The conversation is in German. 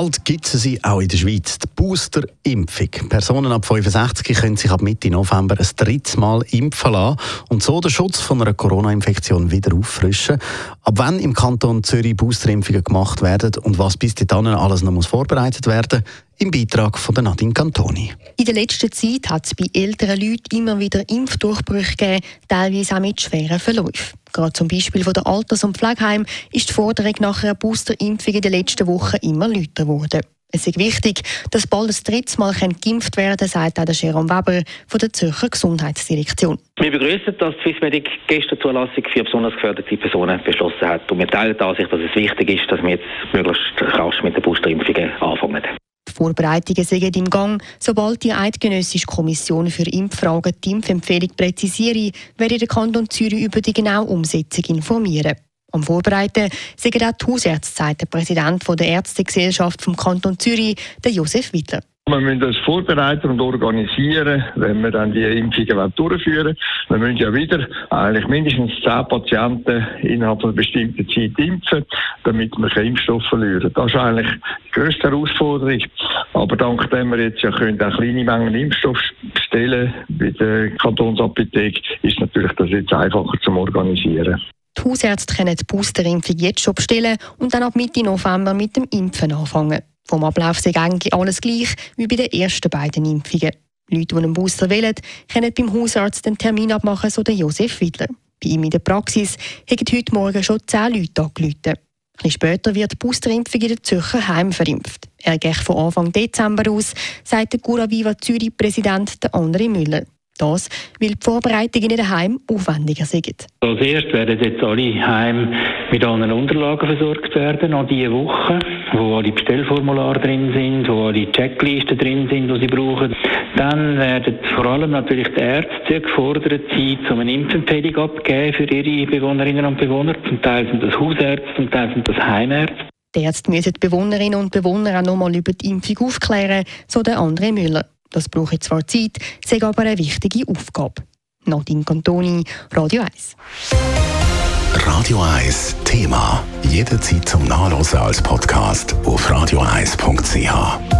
Bald gibt es sie auch in der Schweiz, die Booster-Impfung. Personen ab 65 können sich ab Mitte November ein drittes Mal impfen lassen und so den Schutz von einer Corona-Infektion wieder auffrischen. Ab wann im Kanton Zürich Boosterimpfungen gemacht werden und was bis dahin alles noch muss vorbereitet werden im Beitrag von der Nadine Cantoni. In der letzten Zeit hat es bei älteren Leuten immer wieder Impfdurchbrüche gegeben, teilweise auch mit schweren Verläufen. Gerade zum Beispiel von der Alters- und Pflegeheim ist die Forderung nach einer Boosterimpfung in den letzten Wochen immer lauter geworden. Es ist wichtig, dass bald ein drittes Mal geimpft werden sagt auch der Jerome Weber von der Zürcher Gesundheitsdirektion. Wir begrüßen, dass die Swissmedic gestern Zulassung für besonders geförderte Personen beschlossen hat. Und wir teilen die Ansicht, dass es wichtig ist, dass wir jetzt möglichst rasch mit den Boosterimpfungen anfangen. Vorbereitungen sind im Gang. Sobald die Eidgenössische Kommission für Impffragen die Impfempfehlung präzisiere, werde der Kanton Zürich über die genaue Umsetzung informieren. Am Vorbereiten sind auch die Hausärzte, sagt der Präsident der Ärztegesellschaft vom Kanton Zürich, der Josef Wittler. Wir müssen das vorbereiten und organisieren, wenn wir dann die Impfungen durchführen Wir müssen ja wieder eigentlich mindestens zehn Patienten innerhalb einer bestimmten Zeit impfen, damit wir keinen Impfstoff verlieren. Das ist eigentlich die grösste Herausforderung. Aber dank dem wir jetzt ja können auch kleine Mengen Impfstoff bestellen bei der Kantonsapotheke, ist natürlich das jetzt einfacher zu organisieren. Die Hausärzte können die Boosterimpfung jetzt schon bestellen und dann ab Mitte November mit dem Impfen anfangen. Vom Ablauf sei eigentlich alles gleich wie bei den ersten beiden Impfungen. Leute, die einen Booster wählen, können beim Hausarzt den Termin abmachen, so der Josef Widler. Bei ihm in der Praxis haben heute Morgen schon zehn Leute angerufen. Ein später wird die Boosterimpfung in der Zürcher Heim verimpft. Er geht von Anfang Dezember aus, sagt der Cura Viva Zürich-Präsident André Müller. Das, weil die Vorbereitungen in den Heim aufwendiger sind. Als erstes werden jetzt alle Heime mit allen Unterlagen versorgt werden, noch diese Woche, wo alle Bestellformulare drin sind, wo alle Checklisten drin sind, die sie brauchen. Dann werden vor allem natürlich die Ärzte gefordert sein, um eine Impfempfehlung abzugeben für ihre Bewohnerinnen und Bewohner. Zum Teil sind das Hausärzte, zum Teil sind das Heimärzte. Die Ärzte müssen die Bewohnerinnen und Bewohner auch nochmal über die Impfung aufklären, so der André Müller. Das braucht zwar Zeit, ist aber eine wichtige Aufgabe. Nadine Cantoni, Radio 1. Radio 1 Thema. Jederzeit zum Nachlesen als Podcast auf radio1.ch.